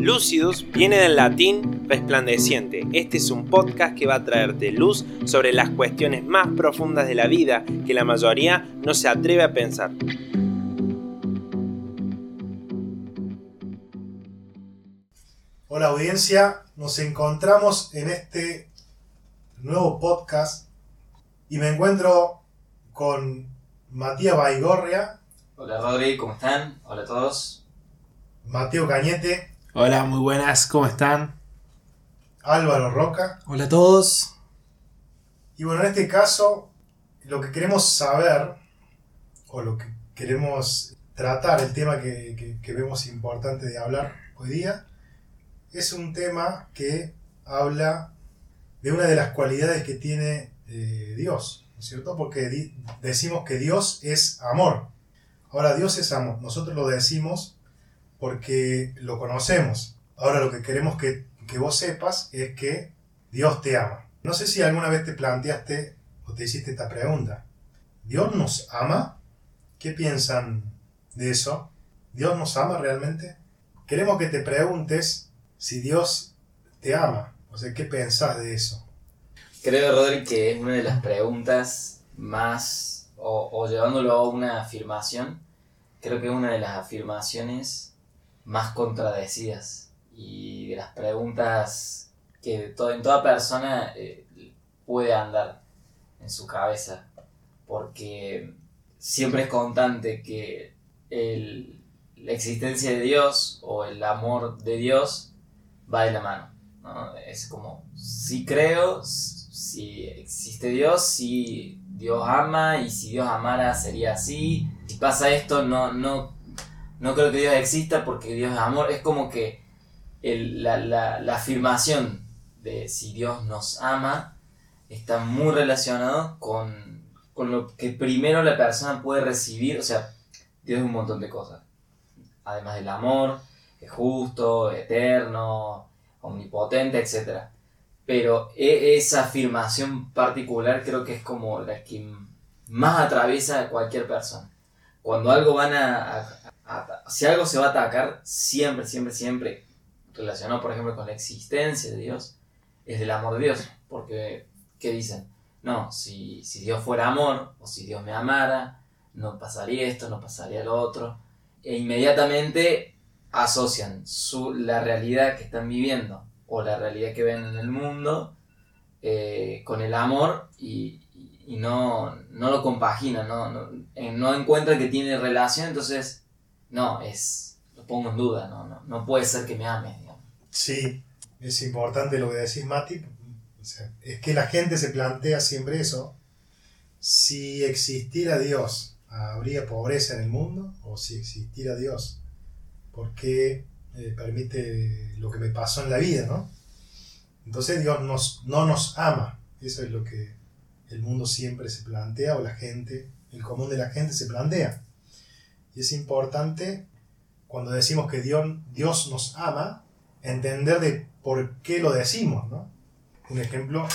Lucidus viene del latín resplandeciente. Este es un podcast que va a traerte luz sobre las cuestiones más profundas de la vida que la mayoría no se atreve a pensar. Hola audiencia, nos encontramos en este nuevo podcast y me encuentro con Matías Baigorria. Hola Rodri, ¿cómo están? Hola a todos. Mateo Cañete. Hola, muy buenas, ¿cómo están? Álvaro Roca. Hola a todos. Y bueno, en este caso, lo que queremos saber, o lo que queremos tratar, el tema que, que vemos importante de hablar hoy día, es un tema que habla de una de las cualidades que tiene eh, Dios, ¿no es cierto? Porque decimos que Dios es amor. Ahora, Dios es amor. Nosotros lo decimos porque lo conocemos. Ahora, lo que queremos que, que vos sepas es que Dios te ama. No sé si alguna vez te planteaste o te hiciste esta pregunta. ¿Dios nos ama? ¿Qué piensan de eso? ¿Dios nos ama realmente? Queremos que te preguntes si Dios te ama? O sea, ¿qué pensás de eso? Creo, Rodri, que es una de las preguntas más, o, llevándolo a una afirmación, creo que es una de las afirmaciones más contradecidas y de las preguntas que en toda persona eh, puede andar en su cabeza, porque siempre es constante que la existencia de Dios o el amor de Dios va de la mano. ¿no? Es como, si creo, si existe Dios, si Dios ama y si Dios amara sería así. Si pasa esto, no, no, no creo que Dios exista porque Dios es amor. Es como que la, la, afirmación de si Dios nos ama está muy relacionado con, con lo que primero la persona puede recibir. O sea, Dios es un montón de cosas. Además del amor, es justo, eterno, omnipotente, etc. Pero e, esa afirmación particular creo que es como la que más atraviesa a cualquier persona. Cuando algo van a, si algo se va a atacar, siempre, siempre, siempre, relacionado por ejemplo con la existencia de Dios, es del amor de Dios. Porque, ¿qué dicen? No, si, si Dios fuera amor, o si Dios me amara, no pasaría esto, no pasaría lo otro. E inmediatamente asocian su, la realidad que están viviendo o la realidad que ven en el mundo eh, con el amor y, no, no, lo compaginan, no, no, eh, no, encuentran que tiene relación, entonces no, es, lo pongo en duda, no, no, puede ser que me ame. Sí, es importante lo que decís, Mati. es que la gente se plantea siempre eso. Si existiera Dios, ¿habría pobreza en el mundo? ¿O si existiera Dios, por qué eh, permite lo que me pasó en la vida, ¿no? Entonces Dios nos, no nos ama. Eso es lo que el mundo siempre se plantea o la gente, el común de la gente se plantea. Es importante cuando decimos que Dios, Dios nos ama, entender de por qué lo decimos, ¿no? Un ejemplo,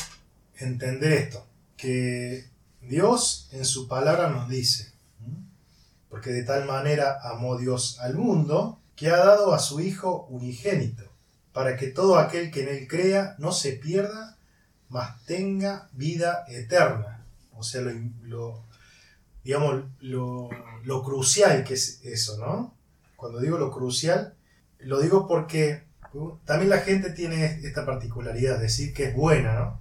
entender esto, que Dios en su palabra nos dice, porque de tal manera amó Dios al mundo, que ha dado a su Hijo unigénito, para que todo aquel que en él crea no se pierda, mas tenga vida eterna. O sea, lo, digamos, lo, lo crucial que es eso, ¿no? Cuando digo lo crucial, lo digo porque también la gente tiene esta particularidad, decir que es buena, ¿no?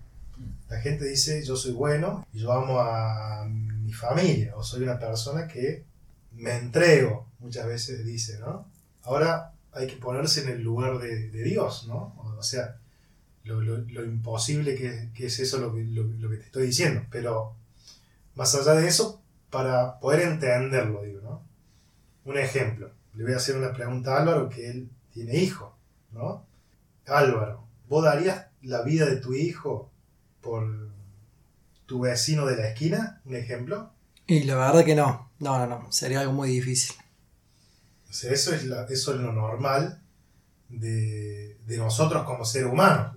La gente dice, yo soy bueno y yo amo a mi familia, o soy una persona que me entrego, muchas veces dice, ¿no? Ahora hay que ponerse en el lugar de, Dios, ¿no? O sea, lo, imposible que, es eso lo que, lo, que te estoy diciendo. Pero más allá de eso, para poder entenderlo, digo, ¿no? Un ejemplo. Le voy a hacer una pregunta a Álvaro, que él tiene hijo, ¿no? Álvaro, ¿vos darías la vida de tu hijo por tu vecino de la esquina? Un ejemplo. Y la verdad que no. No, no, no. Sería algo muy difícil eso es, la, eso es lo normal de, nosotros como ser humanos.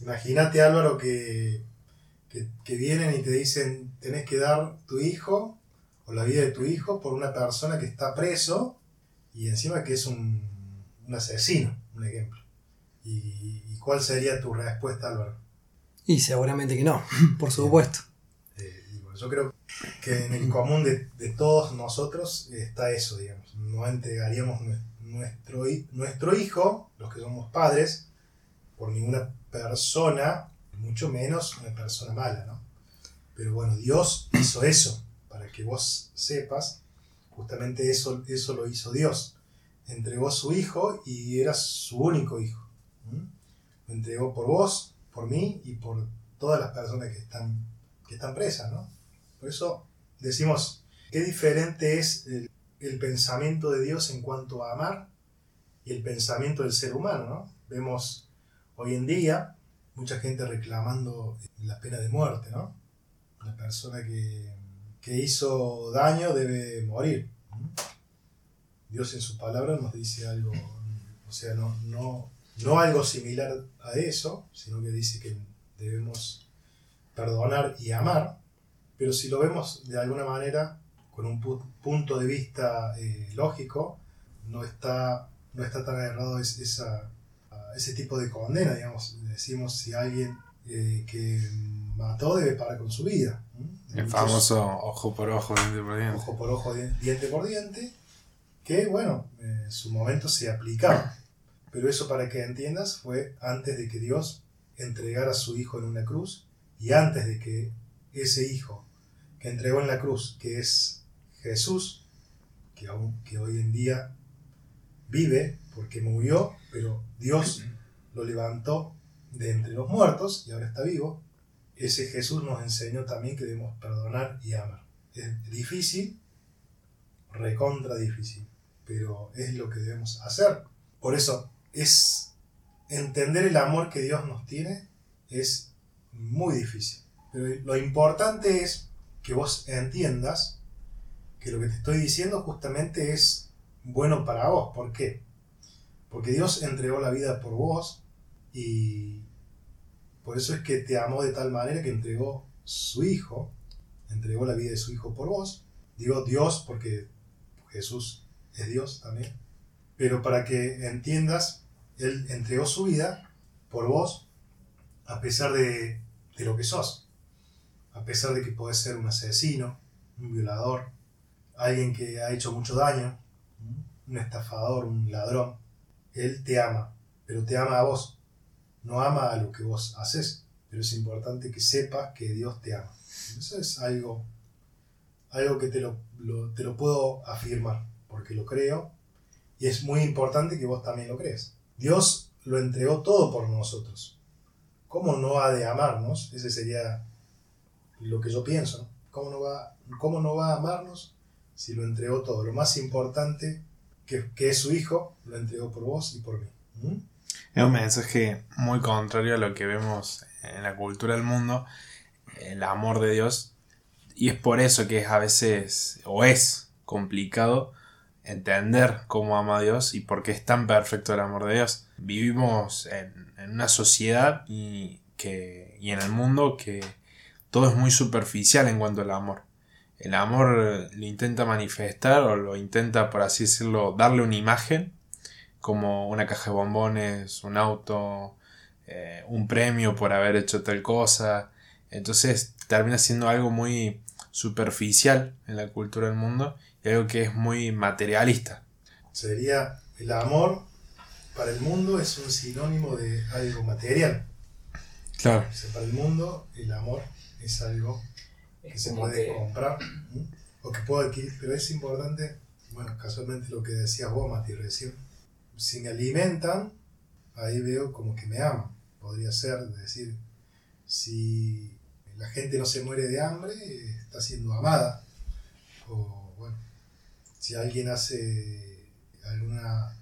Imagínate, Álvaro, que, que, vienen y te dicen, tenés que dar tu hijo o la vida de tu hijo por una persona que está preso y encima que es un, asesino. un ejemplo. ¿Y, y cuál sería tu respuesta, Álvaro? Y seguramente que no, por supuesto. Eh, bueno, yo creo que en el común de, de todos nosotros está eso, digamos. No entregaríamos nue- nuestro, nuestro hijo, los que somos padres, por ninguna persona, mucho menos una persona mala, ¿no? Pero bueno, Dios hizo eso, para que vos sepas, justamente eso, eso lo hizo Dios. Entregó su hijo y era su único hijo. Lo entregó por vos, por mí y por todas las personas que están, que están presas, ¿no? Por eso decimos, qué diferente es el, el pensamiento de Dios en cuanto a amar y el pensamiento del ser humano, ¿no? Vemos hoy en día mucha gente reclamando la pena de muerte, ¿no? La persona que, que hizo daño debe morir. Dios en su palabra nos dice algo, o sea, no, no, no algo similar a eso, sino que dice que debemos perdonar y amar, pero si lo vemos de alguna manera con un pu- punto de vista eh, lógico, no está, no está tan errado es- esa, ese tipo de condena, digamos. Decimos si alguien eh, que mató debe pagar con su vida. El famoso ojo por ojo, diente por diente. ojo por ojo, di- diente por diente, que bueno, eh, en su momento se aplicaba. Pero eso para que entiendas fue antes de que Dios entregara a su hijo en una cruz y antes de que ese hijo que entregó en la cruz, que es Jesús, que, aún, que hoy en día vive porque murió, pero Dios lo levantó de entre los muertos y ahora está vivo, ese Jesús nos enseñó también que debemos perdonar y amar. Es difícil, recontra difícil, pero es lo que debemos hacer. Por eso es entender el amor que Dios nos tiene es muy difícil. Pero lo importante es que vos entiendas que lo que te estoy diciendo justamente es bueno para vos. ¿Por qué? Porque Dios entregó la vida por vos y por eso es que te amó de tal manera que entregó su Hijo, entregó la vida de su Hijo por vos. Digo Dios porque Jesús es Dios también. Pero para que entiendas, Él entregó su vida por vos a pesar de, de lo que sos. A pesar de que podés ser un asesino, un violador, alguien que ha hecho mucho daño, un estafador, un ladrón. Él te ama, pero te ama a vos. No ama a lo que vos haces, pero es importante que sepas que Dios te ama. Eso es algo, algo que te lo, te lo puedo afirmar, porque lo creo, y es muy importante que vos también lo creas. Dios lo entregó todo por nosotros. ¿Cómo no ha de amarnos? Ese sería lo que yo pienso. ¿Cómo, no va, ¿Cómo no va a amarnos si lo entregó todo? Lo más importante, que, que es su Hijo, lo entregó por vos y por mí. ¿Mm? Es un mensaje muy contrario a lo que vemos en la cultura del mundo, el amor de Dios. Y es por eso que es a veces, o es complicado, entender cómo ama a Dios y por qué es tan perfecto el amor de Dios. Vivimos en, en una sociedad y, que, y en el mundo que todo es muy superficial en cuanto al amor. El amor lo intenta manifestar o lo intenta, por así decirlo, darle una imagen como una caja de bombones, un auto, eh, un premio por haber hecho tal cosa. Entonces termina siendo algo muy superficial en la cultura del mundo y algo que es muy materialista. Sería el amor para el mundo es un sinónimo de algo material. Claro. O sea, para el mundo el amor es algo que Es se puede que comprar o que puedo adquirir, pero es importante, bueno, casualmente lo que decías vos, Mati, recién, si me alimentan, ahí veo como que me aman. Podría ser decir, si la gente no se muere de hambre, está siendo amada. O bueno, si alguien hace alguna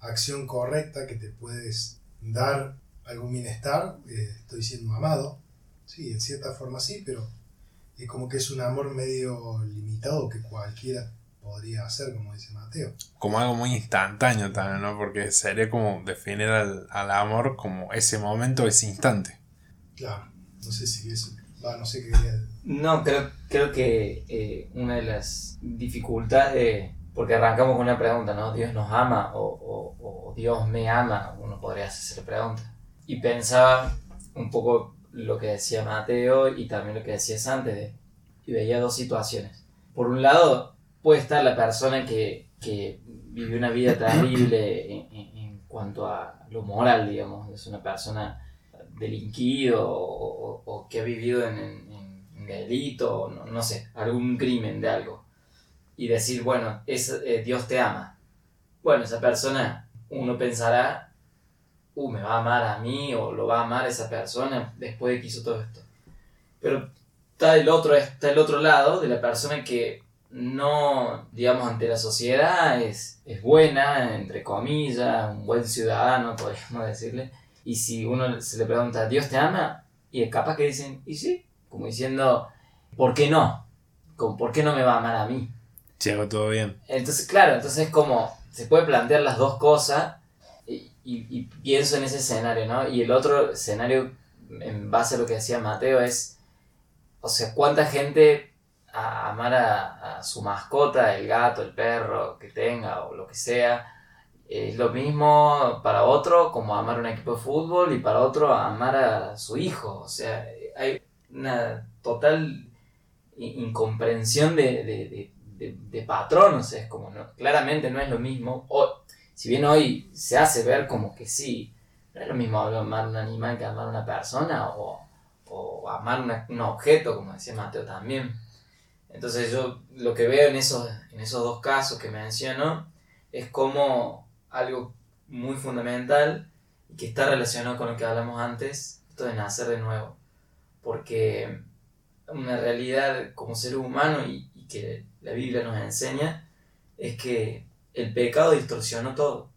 acción correcta que te puedes dar algún bienestar, eh, estoy siendo amado. Sí, en cierta forma sí, pero es como que es un amor medio limitado que cualquiera podría hacer, como dice Mateo. Como algo muy instantáneo también, ¿no? Porque sería como definir al, al amor como ese momento, ese instante. Claro, no sé si eso, va, no sé qué quería No, creo, creo que eh, una de las dificultades de, porque arrancamos con una pregunta, ¿no? ¿Dios nos ama o, o- o Dios me ama? Uno podría hacerse la pregunta. Y pensaba un poco lo que decía Mateo y también lo que decías antes, de, y veía dos situaciones. Por un lado, puede estar la persona que, que vivió una vida terrible en, en- cuanto a lo moral, digamos, es una persona delinquido o, que ha vivido en, en- en delito, o no, no sé, algún crimen de algo. Y decir, bueno, es, eh, Dios te ama. Bueno, esa persona, uno pensará, uh, me va a amar a mí o lo va a amar esa persona después de que hizo todo esto. Pero está el otro, está el otro lado de la persona que no, digamos, ante la sociedad es, es buena, entre comillas, un buen ciudadano, podríamos decirle. Y si uno se le pregunta, ¿Dios te ama? Y es capaz que dicen, y sí, como diciendo, ¿por qué no? Como, ¿Por qué no me va a amar a mí? Si hago todo bien. Entonces, claro, entonces es como, se puede plantear las dos cosas y, y- y pienso en ese escenario, ¿no? Y el otro escenario, en base a lo que decía Mateo, es, o sea, ¿cuánta gente amar a, su mascota, el gato, el perro que tenga o lo que sea, es lo mismo para otro como amar un equipo de fútbol y para otro amar a su hijo? O sea, hay una total incomprensión de, de- de patrón, o sea, es como, no, claramente no es lo mismo, o, si bien hoy se hace ver como que sí, no es lo mismo amar un animal que amar una persona, o, o amar una- un objeto, como decía Mateo también. Entonces yo lo que veo en esos, en esos dos casos que menciono es como algo muy fundamental y que está relacionado con lo que hablamos antes, esto de nacer de nuevo. Porque una realidad como ser humano y, y que la Biblia nos enseña es que el pecado distorsionó todo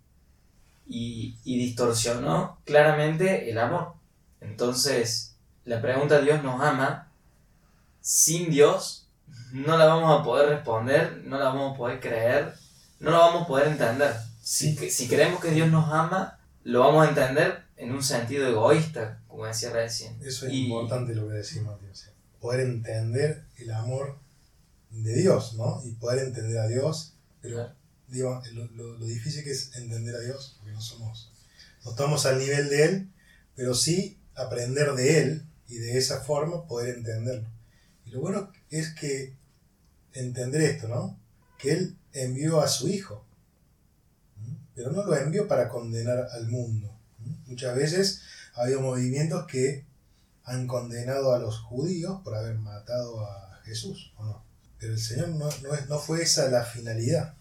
y, y distorsionó claramente el amor. Entonces, la pregunta ¿Dios nos ama? Sin Dios no la vamos a poder responder, no la vamos a poder creer, no la vamos a poder entender. Si, que- si creemos que Dios nos ama, lo vamos a entender en un sentido egoísta, como decía recién. Eso es Y- importante lo que decimos, sea, poder entender el amor de Dios, ¿no? Y poder entender a Dios, pero Claro. digo, lo, lo- lo difícil que es entender a Dios, porque no somos, no estamos al nivel de Él, pero sí aprender de Él y de esa forma poder entenderlo. Y lo bueno es que entender esto, ¿no? Que Él envió a su Hijo, pero no lo envió para condenar al mundo. Muchas veces ha habido movimientos que han condenado a los judíos por haber matado a Jesús, ¿o no? Pero el Señor no, no, no fue esa la finalidad.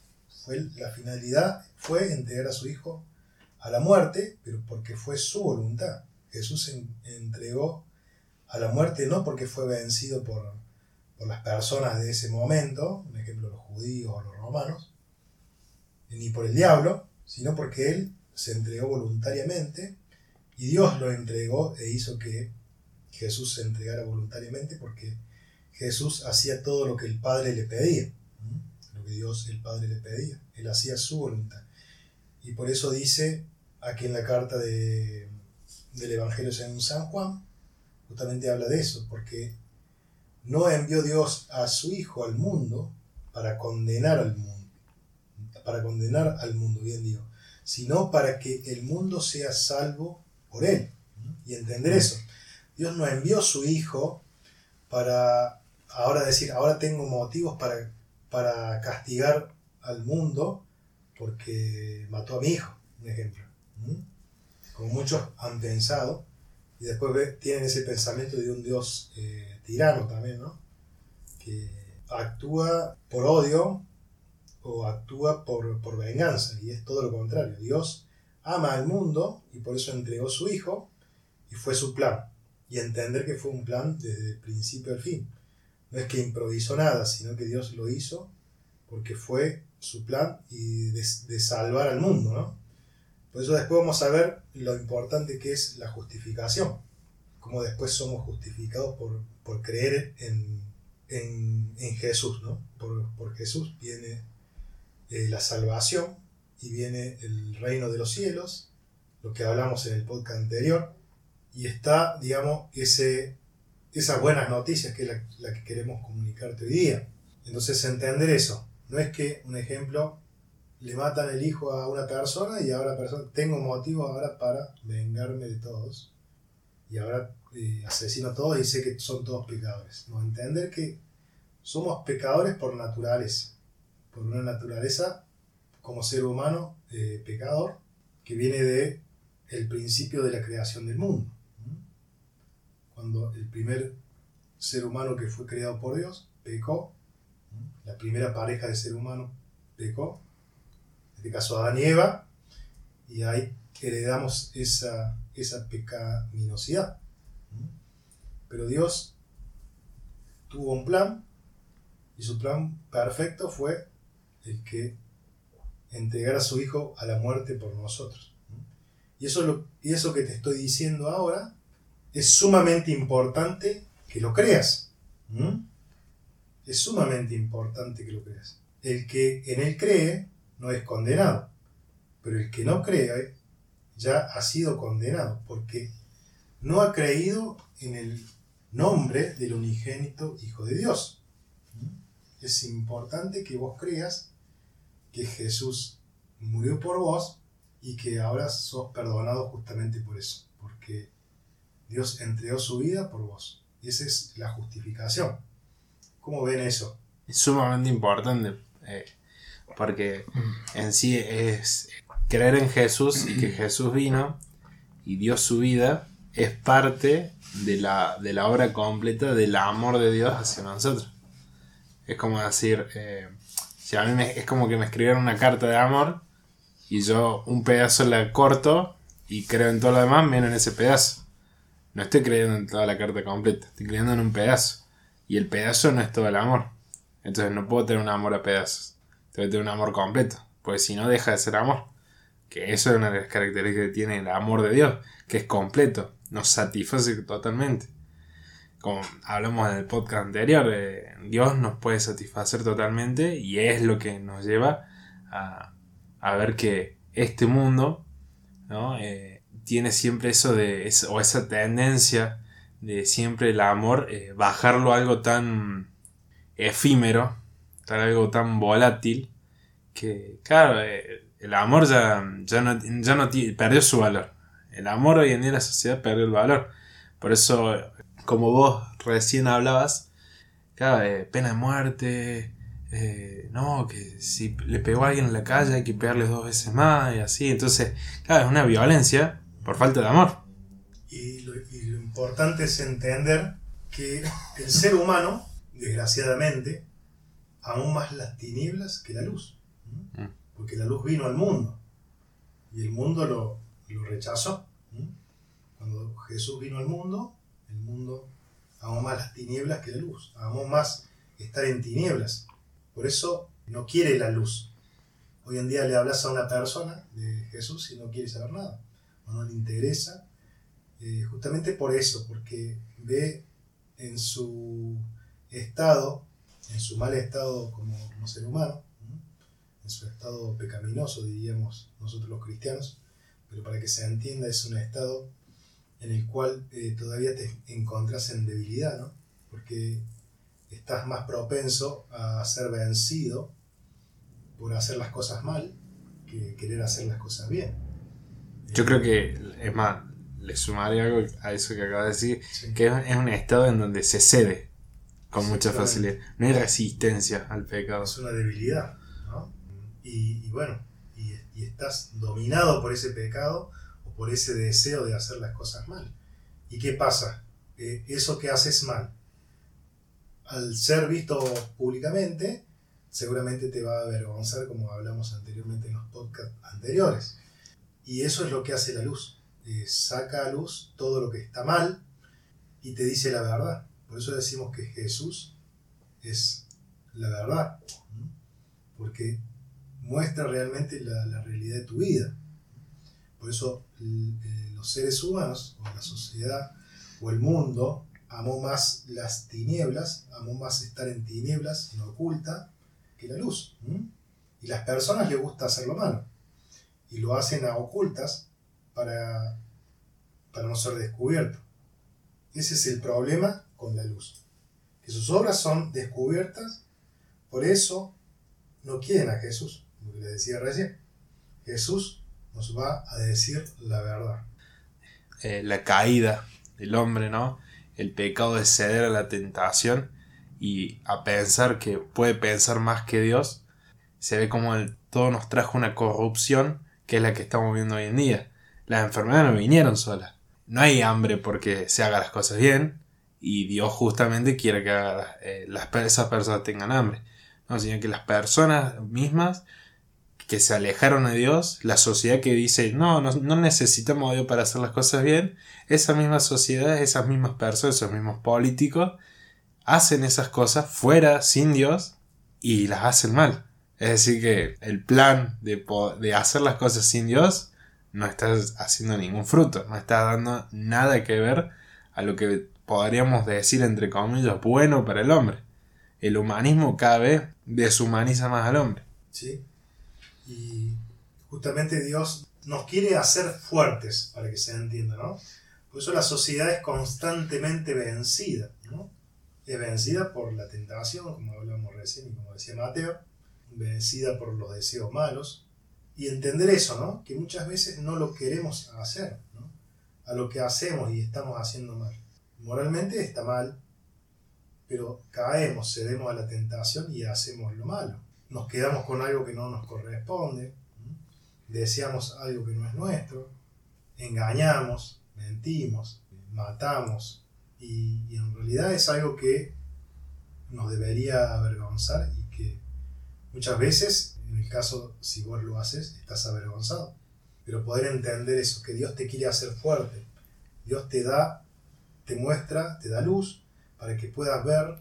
Fue, la finalidad fue entregar a su Hijo a la muerte, pero porque fue su voluntad. Jesús se en- entregó a la muerte no porque fue vencido por, por las personas de ese momento, por ejemplo los judíos o los romanos, ni por el diablo, sino porque Él se entregó voluntariamente y Dios lo entregó e hizo que Jesús se entregara voluntariamente porque Jesús hacía todo lo que el Padre le pedía, lo que Dios el Padre le pedía, Él hacía su voluntad. Y por eso dice aquí en la carta de, del Evangelio según San Juan, justamente habla de eso, porque no envió Dios a su Hijo al mundo para condenar al mundo, para condenar al mundo, bien digo, sino para que el mundo sea salvo por él. Y entender eso. Dios no envió su Hijo para ahora decir, ahora tengo motivos para, para castigar al mundo porque mató a mi hijo, un ejemplo. Como muchos han pensado, y después tienen ese pensamiento de un Dios eh, tirano también, ¿no? Que actúa por odio o actúa por, por venganza, y es todo lo contrario. Dios ama al mundo y por eso entregó su Hijo y fue su plan. Y entender que fue un plan desde el principio al fin. No es que improvisó nada, sino que Dios lo hizo porque fue su plan y de, de salvar al mundo, ¿no? Por eso después vamos a ver lo importante que es la justificación, cómo después somos justificados por, por creer en, en, en Jesús, ¿no? Por, por Jesús viene eh, la salvación y viene el reino de los cielos, lo que hablamos en el podcast anterior, y está, digamos, ese, esas buenas noticias que es la, la que queremos comunicarte hoy día. Entonces entender eso, No es que, un ejemplo, le matan el hijo a una persona y ahora persona, tengo motivo ahora para vengarme de todos. Y ahora eh, a todos y sé que son todos pecadores. No, entender que somos pecadores por naturaleza. Por una naturaleza como ser humano eh, pecador que viene de el principio de la creación del mundo. Cuando el primer ser humano que fue creado por Dios pecó, la primera pareja de ser humano pecó, en este caso Adán y Eva, y ahí heredamos esa, esa pecaminosidad. Pero Dios tuvo un plan, y su plan perfecto fue el que entregar a su Hijo a la muerte por nosotros. Y eso, lo, y eso que te estoy diciendo ahora es sumamente importante que lo creas. Es sumamente importante que lo creas. El que en él cree no es condenado, pero el que no cree ya ha sido condenado porque no ha creído en el nombre del unigénito Hijo de Dios. Es importante que vos creas que Jesús murió por vos y que ahora sos perdonado justamente por eso, porque Dios entregó su vida por vos. Y esa es la justificación. ¿Cómo ven eso? Es sumamente importante, eh, porque en sí es creer en Jesús y que Jesús vino y dio su vida, es parte de la, de la obra completa del amor de Dios hacia nosotros. Es como decir, eh, si a mí es como que me escribieron una carta de amor y yo un pedazo la corto y creo en todo lo demás menos en ese pedazo. No estoy creyendo en toda la carta completa, estoy creyendo en un pedazo. Y el pedazo no es todo el amor. Entonces no puedo tener un amor a pedazos. Tengo que tener un amor completo. Porque si no deja de ser amor. Que eso es una de las características que tiene el amor de Dios. Que es completo. Nos satisface totalmente. Como hablamos en el podcast anterior, eh, Dios nos puede satisfacer totalmente y es lo que nos lleva a, a ver que este mundo ¿no? Eh, tiene siempre eso de, o esa tendencia de siempre el amor, eh, bajarlo a algo tan efímero, algo tan volátil, que claro, el amor ya, ya no, ya no perdió su valor. El amor hoy en día en la sociedad perdió el valor. Por eso, como vos recién hablabas, claro, pena de muerte, eh, no, que si le pegó a alguien en la calle hay que pegarle dos veces más y así. Entonces, claro, es una violencia por falta de amor. Y lo, importante es entender que el ser humano, desgraciadamente, aún más las tinieblas que la luz. Mm. Porque la luz vino al mundo y el mundo lo, lo rechazó. Cuando Jesús vino al mundo, el mundo amó más las tinieblas que la luz, amó más estar en tinieblas. Por eso no quiere la luz. Hoy en día le hablas a una persona de Jesús y no quiere saber nada, o no le interesa, eh, justamente por eso, porque ve en su estado, en su mal estado como, ser humano, en su estado pecaminoso, diríamos nosotros los cristianos, pero para que se entienda es un estado en el cual eh, todavía te encontrás en debilidad, ¿no? Porque estás más propenso a ser vencido por hacer las cosas mal que querer hacer las cosas bien. Yo creo que, es más, le sumaría algo a eso que acaba de decir, que es un estado en donde se cede con mucha facilidad. No hay resistencia al pecado. Es una debilidad, Y, bueno, y, estás dominado por ese pecado o por ese deseo de hacer las cosas mal. ¿Y qué pasa? Eh, eso que haces mal al ser visto públicamente, seguramente te va a avergonzar como hablamos anteriormente en los podcasts anteriores. Y eso es lo que hace la luz. Eh, saca a luz todo lo que está mal y te dice la verdad. Por eso decimos que Jesús es la verdad. Porque muestra realmente la, realidad de tu vida. Por eso eh, los seres humanos, o la sociedad, o el mundo, amó más las tinieblas, amó más estar en tinieblas, en oculta, que la luz. Y las personas les gusta hacerlo malo. Y lo hacen a ocultas para, para no ser descubierto. Ese es el problema con la luz. Que sus obras son descubiertas, por eso no quieren a Jesús, les decía recién. Jesús nos va a decir la verdad. Eh, la caída del hombre, ¿no? El pecado de ceder a la tentación y a pensar que puede pensar más que Dios, se ve como el, todo nos trajo una corrupción que es la que estamos viendo hoy en día. Las enfermedades no vinieron solas. No hay hambre porque se hagan las cosas bien y Dios justamente quiere que eh, las, esas personas tengan hambre. No, sino que las personas mismas que se alejaron de Dios, la sociedad que dice, no, no, necesitamos a Dios para hacer las cosas bien, esa misma sociedad, esas mismas personas, esos mismos políticos, hacen esas cosas fuera, sin Dios, y las hacen mal. Es decir, que el plan de, de hacer las cosas sin Dios no está haciendo ningún fruto, no está dando nada que ver a lo que podríamos decir, entre comillas, bueno para el hombre. El humanismo cada vez deshumaniza más al hombre. Sí. Y justamente Dios nos quiere hacer fuertes, para que se entienda, ¿no? Por eso la sociedad es constantemente vencida, ¿no? Es vencida por la tentación, como hablamos recién y como decía Mateo, vencida por los deseos malos. Y entender eso, ¿no? Que muchas veces no lo queremos hacer, ¿no? A lo que hacemos y estamos haciendo mal. Moralmente está mal, pero caemos, cedemos a la tentación y hacemos lo malo nos quedamos con algo que no nos corresponde, deseamos algo que no es nuestro, engañamos, mentimos, matamos, y, en realidad es algo que nos debería avergonzar y que muchas veces, en el caso si vos lo haces, estás avergonzado. Pero poder entender eso, que Dios te quiere hacer fuerte, Dios te da, te muestra, te da luz para que puedas ver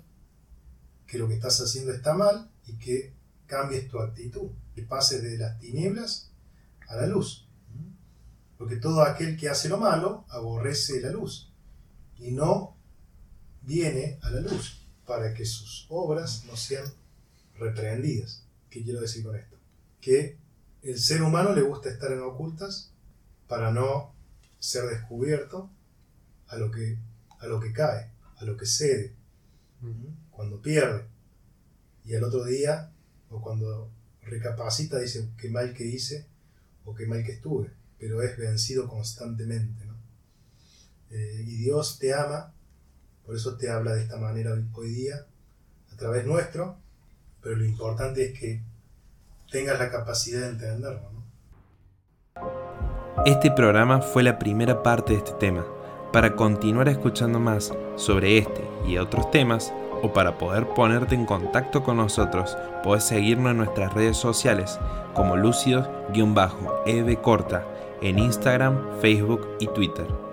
que lo que estás haciendo está mal y que cambies tu actitud, que pases de las tinieblas a la luz. Porque todo aquel que hace lo malo aborrece la luz y no viene a la luz para que sus obras no sean reprendidas. ¿Qué quiero decir con esto? Que el ser humano le gusta estar en ocultas para no ser descubierto a lo que, a lo que cae, a lo que cede, cuando pierde. Y al otro día o cuando recapacita dice qué mal que hice o qué mal que estuve, pero es vencido constantemente. ¿no? Eh, y Dios te ama, por eso te habla de esta manera hoy día, a través nuestro, pero lo importante es que tengas la capacidad de entenderlo. Este programa fue la primera parte de este tema. Para continuar escuchando más sobre este y otros temas, o para poder ponerte en contacto con nosotros, puedes seguirnos en nuestras redes sociales como lúcidos-eb corta en Instagram, Facebook y Twitter.